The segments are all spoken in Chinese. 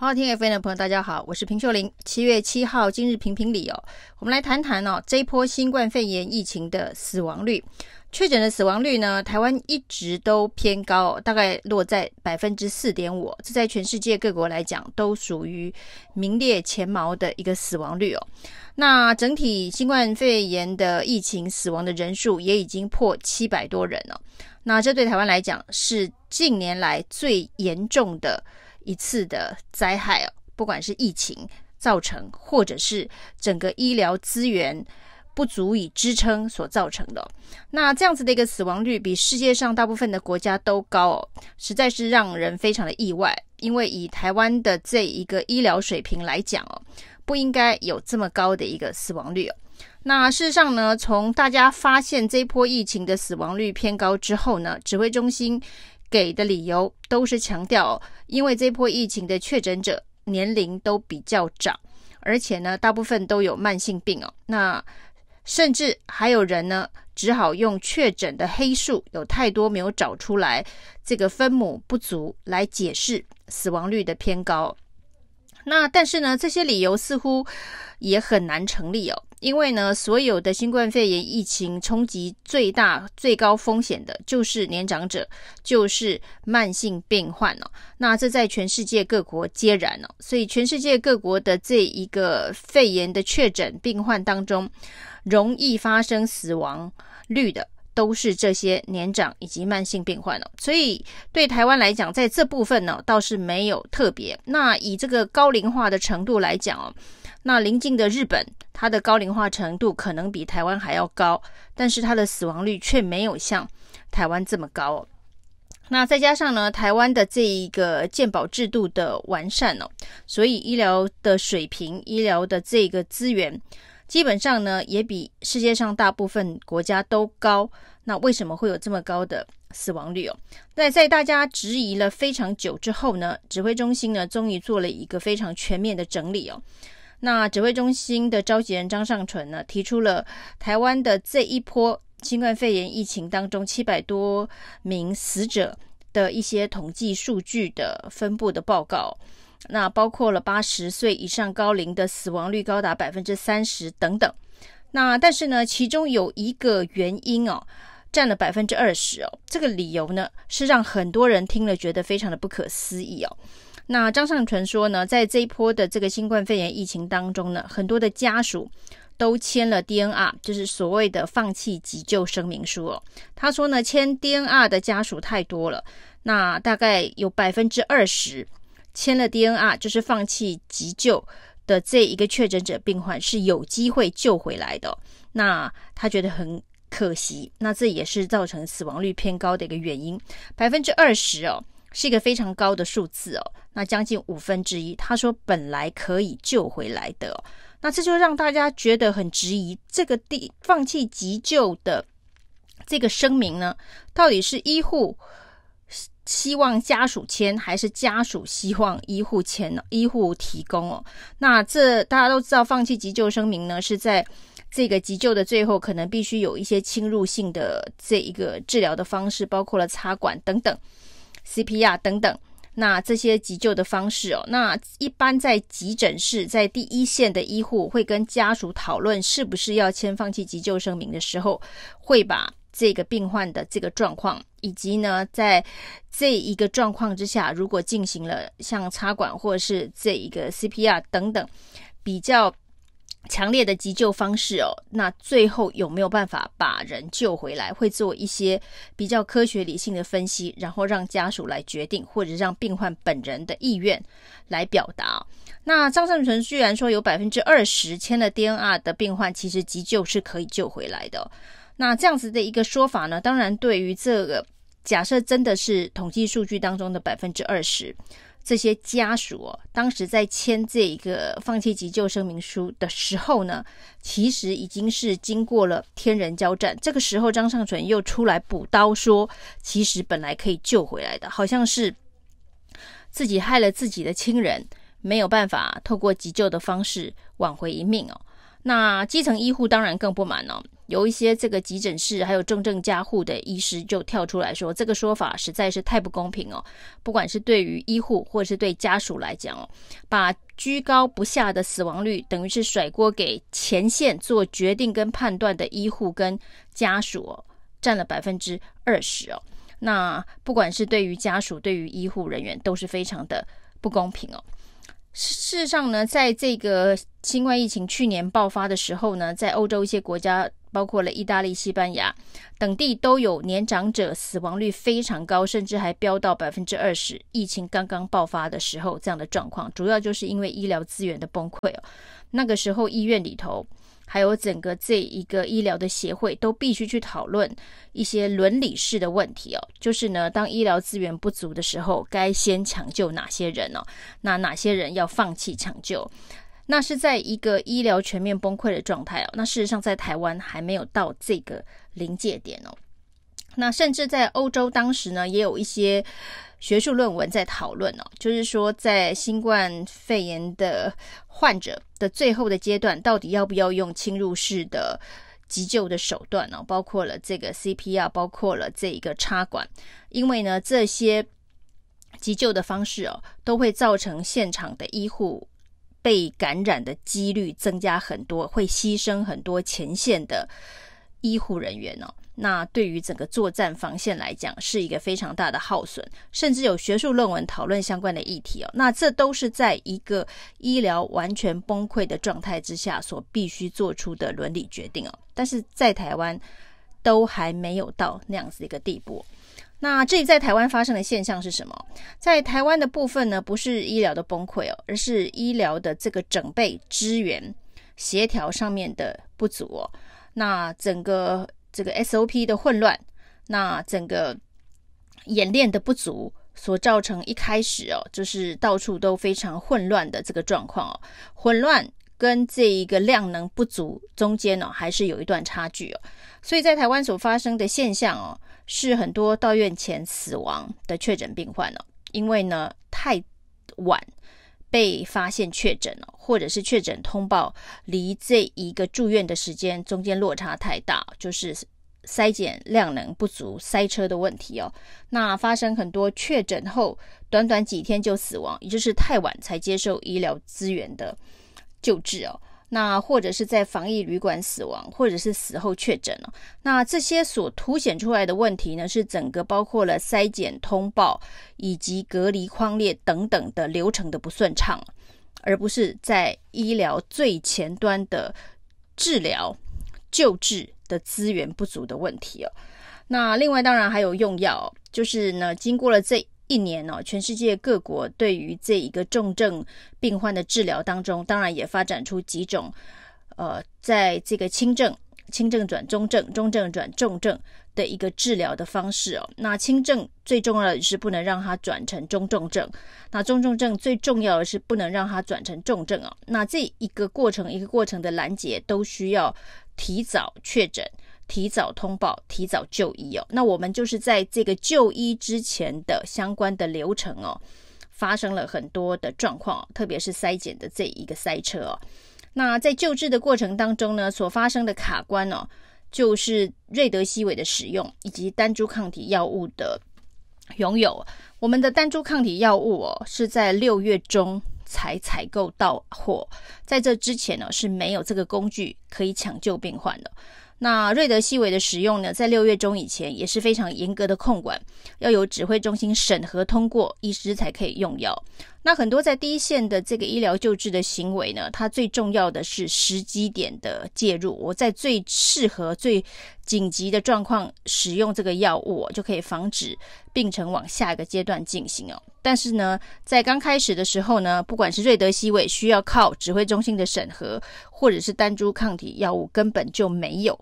好好听 FM 的朋友，大家好，我是平秀玲。七月七号，今日评评理哦，我们来谈谈哦，这一波新冠肺炎疫情的死亡率，确诊的死亡率呢，台湾一直都偏高，大概落在百分之四点五，这在全世界各国来讲都属于名列前茅的一个死亡率哦。那整体新冠肺炎的疫情死亡的人数也已经破七百多人了，那这对台湾来讲是近年来最严重的。一次的灾害哦，不管是疫情造成，或者是整个医疗资源不足以支撑所造成的，那这样子的一个死亡率比世界上大部分的国家都高哦，实在是让人非常的意外。因为以台湾的这一个医疗水平来讲哦，不应该有这么高的一个死亡率哦。那事实上呢，从大家发现这波疫情的死亡率偏高之后呢，指挥中心。给的理由都是强调，因为这波疫情的确诊者年龄都比较长，而且呢，大部分都有慢性病哦。那甚至还有人呢，只好用确诊的黑数有太多没有找出来，这个分母不足来解释死亡率的偏高。那但是呢，这些理由似乎也很难成立哦。因为呢，所有的新冠肺炎疫情冲击最大、最高风险的就是年长者，就是慢性病患哦。那这在全世界各国皆然哦。所以全世界各国的这一个肺炎的确诊病患当中，容易发生死亡率的都是这些年长以及慢性病患哦。所以对台湾来讲，在这部分呢倒是没有特别。那以这个高龄化的程度来讲哦。那邻近的日本，它的高龄化程度可能比台湾还要高，但是它的死亡率却没有像台湾这么高。那再加上呢，台湾的这一个健保制度的完善哦，所以医疗的水平、医疗的这个资源，基本上呢也比世界上大部分国家都高。那为什么会有这么高的死亡率哦？那在大家质疑了非常久之后呢，指挥中心呢终于做了一个非常全面的整理哦。那指挥中心的召集人张尚淳呢，提出了台湾的这一波新冠肺炎疫情当中七百多名死者的一些统计数据的分布的报告。那包括了八十岁以上高龄的死亡率高达百分之三十等等。那但是呢，其中有一个原因哦，占了百分之二十哦。这个理由呢，是让很多人听了觉得非常的不可思议哦。那张上淳说呢，在这一波的这个新冠肺炎疫情当中呢，很多的家属都签了 DNR，就是所谓的放弃急救声明书哦。他说呢，签 DNR 的家属太多了，那大概有百分之二十签了 DNR，就是放弃急救的这一个确诊者病患是有机会救回来的。那他觉得很可惜，那这也是造成死亡率偏高的一个原因，百分之二十哦。是一个非常高的数字哦，那将近五分之一。他说本来可以救回来的哦，那这就让大家觉得很质疑，这个地放弃急救的这个声明呢，到底是医护希望家属签，还是家属希望医护签呢？医护提供哦，那这大家都知道，放弃急救声明呢，是在这个急救的最后，可能必须有一些侵入性的这一个治疗的方式，包括了插管等等。CPR 等等，那这些急救的方式哦，那一般在急诊室，在第一线的医护会跟家属讨论是不是要签放弃急救声明的时候，会把这个病患的这个状况，以及呢，在这一个状况之下，如果进行了像插管或者是这一个 CPR 等等比较。强烈的急救方式哦，那最后有没有办法把人救回来？会做一些比较科学理性的分析，然后让家属来决定，或者让病患本人的意愿来表达。那张善存居然说有百分之二十签了 DNR 的病患，其实急救是可以救回来的。那这样子的一个说法呢，当然对于这个假设真的是统计数据当中的百分之二十。这些家属哦，当时在签这一个放弃急救声明书的时候呢，其实已经是经过了天人交战。这个时候，张尚淳又出来补刀说，其实本来可以救回来的，好像是自己害了自己的亲人，没有办法透过急救的方式挽回一命哦。那基层医护当然更不满哦，有一些这个急诊室还有重症加护的医师就跳出来说，这个说法实在是太不公平哦。不管是对于医护或者是对家属来讲哦，把居高不下的死亡率等于是甩锅给前线做决定跟判断的医护跟家属哦，占了百分之二十哦。那不管是对于家属，对于医护人员都是非常的不公平哦。事实上呢，在这个新冠疫情去年爆发的时候呢，在欧洲一些国家，包括了意大利、西班牙等地，都有年长者死亡率非常高，甚至还飙到百分之二十。疫情刚刚爆发的时候，这样的状况，主要就是因为医疗资源的崩溃哦。那个时候医院里头。还有整个这一个医疗的协会都必须去讨论一些伦理式的问题哦，就是呢，当医疗资源不足的时候，该先抢救哪些人哦？那哪些人要放弃抢救？那是在一个医疗全面崩溃的状态哦。那事实上，在台湾还没有到这个临界点哦。那甚至在欧洲当时呢，也有一些。学术论文在讨论哦，就是说，在新冠肺炎的患者的最后的阶段，到底要不要用侵入式的急救的手段呢？包括了这个 CPR，包括了这一个插管，因为呢，这些急救的方式哦，都会造成现场的医护被感染的几率增加很多，会牺牲很多前线的医护人员哦。那对于整个作战防线来讲，是一个非常大的耗损，甚至有学术论文讨论相关的议题哦。那这都是在一个医疗完全崩溃的状态之下所必须做出的伦理决定哦。但是在台湾都还没有到那样子一个地步。那这里在台湾发生的现象是什么？在台湾的部分呢，不是医疗的崩溃哦，而是医疗的这个整备、支援、协调上面的不足哦。那整个。这个 SOP 的混乱，那整个演练的不足，所造成一开始哦，就是到处都非常混乱的这个状况哦。混乱跟这一个量能不足中间呢，还是有一段差距哦。所以在台湾所发生的现象哦，是很多到院前死亡的确诊病患哦，因为呢太晚被发现确诊了，或者是确诊通报离这一个住院的时间中间落差太大，就是筛检量能不足、塞车的问题哦。那发生很多确诊后短短几天就死亡，也就是太晚才接受医疗资源的救治哦。那或者是在防疫旅馆死亡，或者是死后确诊了。那这些所凸显出来的问题呢，是整个包括了筛检通报以及隔离框列等等的流程的不顺畅，而不是在医疗最前端的治疗救治的资源不足的问题哦。那另外当然还有用药，就是呢，经过了这。一年哦，全世界各国对于这一个重症病患的治疗当中，当然也发展出几种，呃，在这个轻症、轻症转中症、中症转重症的一个治疗的方式哦。那轻症最重要的是不能让它转成中重症，那中重症最重要的是不能让它转成重症哦。那这一个过程一个过程的拦截都需要提早确诊。提早通报，提早就医哦。那我们就是在这个就医之前的相关的流程哦，发生了很多的状况，特别是筛检的这一个塞车哦。那在救治的过程当中呢，所发生的卡关哦，就是瑞德西韦的使用以及单株抗体药物的拥有。我们的单株抗体药物哦，是在六月中才采购到货，在这之前呢，是没有这个工具可以抢救病患的。那瑞德西韦的使用呢，在六月中以前也是非常严格的控管，要有指挥中心审核通过，医师才可以用药。那很多在第一线的这个医疗救治的行为呢，它最重要的是时机点的介入。我在最适合、最紧急的状况使用这个药物，就可以防止病程往下一个阶段进行哦。但是呢，在刚开始的时候呢，不管是瑞德西韦需要靠指挥中心的审核，或者是单株抗体药物根本就没有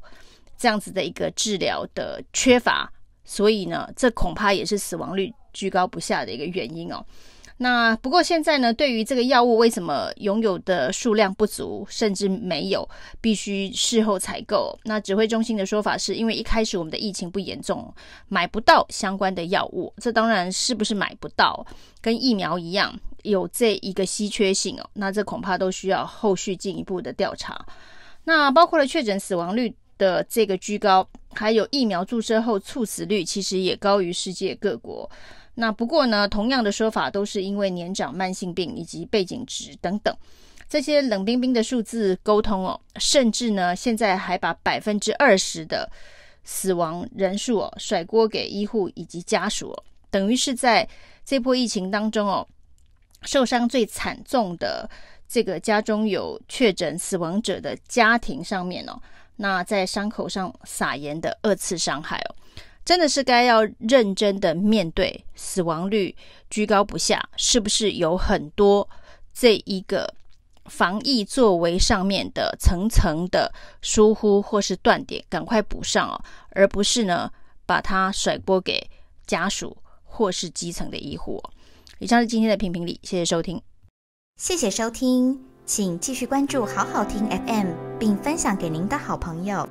这样子的一个治疗的缺乏，所以呢，这恐怕也是死亡率居高不下的一个原因哦。那不过现在呢，对于这个药物为什么拥有的数量不足，甚至没有，必须事后采购。那指挥中心的说法是因为一开始我们的疫情不严重，买不到相关的药物。这当然是不是买不到，跟疫苗一样有这一个稀缺性哦。那这恐怕都需要后续进一步的调查。那包括了确诊死亡率的这个居高，还有疫苗注射后猝死率，其实也高于世界各国。那不过呢，同样的说法都是因为年长、慢性病以及背景值等等这些冷冰冰的数字沟通哦，甚至呢，现在还把百分之二十的死亡人数哦甩锅给医护以及家属哦，等于是在这波疫情当中哦，受伤最惨重的这个家中有确诊死亡者的家庭上面哦，那在伤口上撒盐的二次伤害哦。真的是该要认真的面对死亡率居高不下，是不是有很多这一个防疫作为上面的层层的疏忽或是断点，赶快补上哦，而不是呢把它甩锅给家属或是基层的医护。以上是今天的评评理，谢谢收听，谢谢收听，请继续关注好好听 FM，并分享给您的好朋友。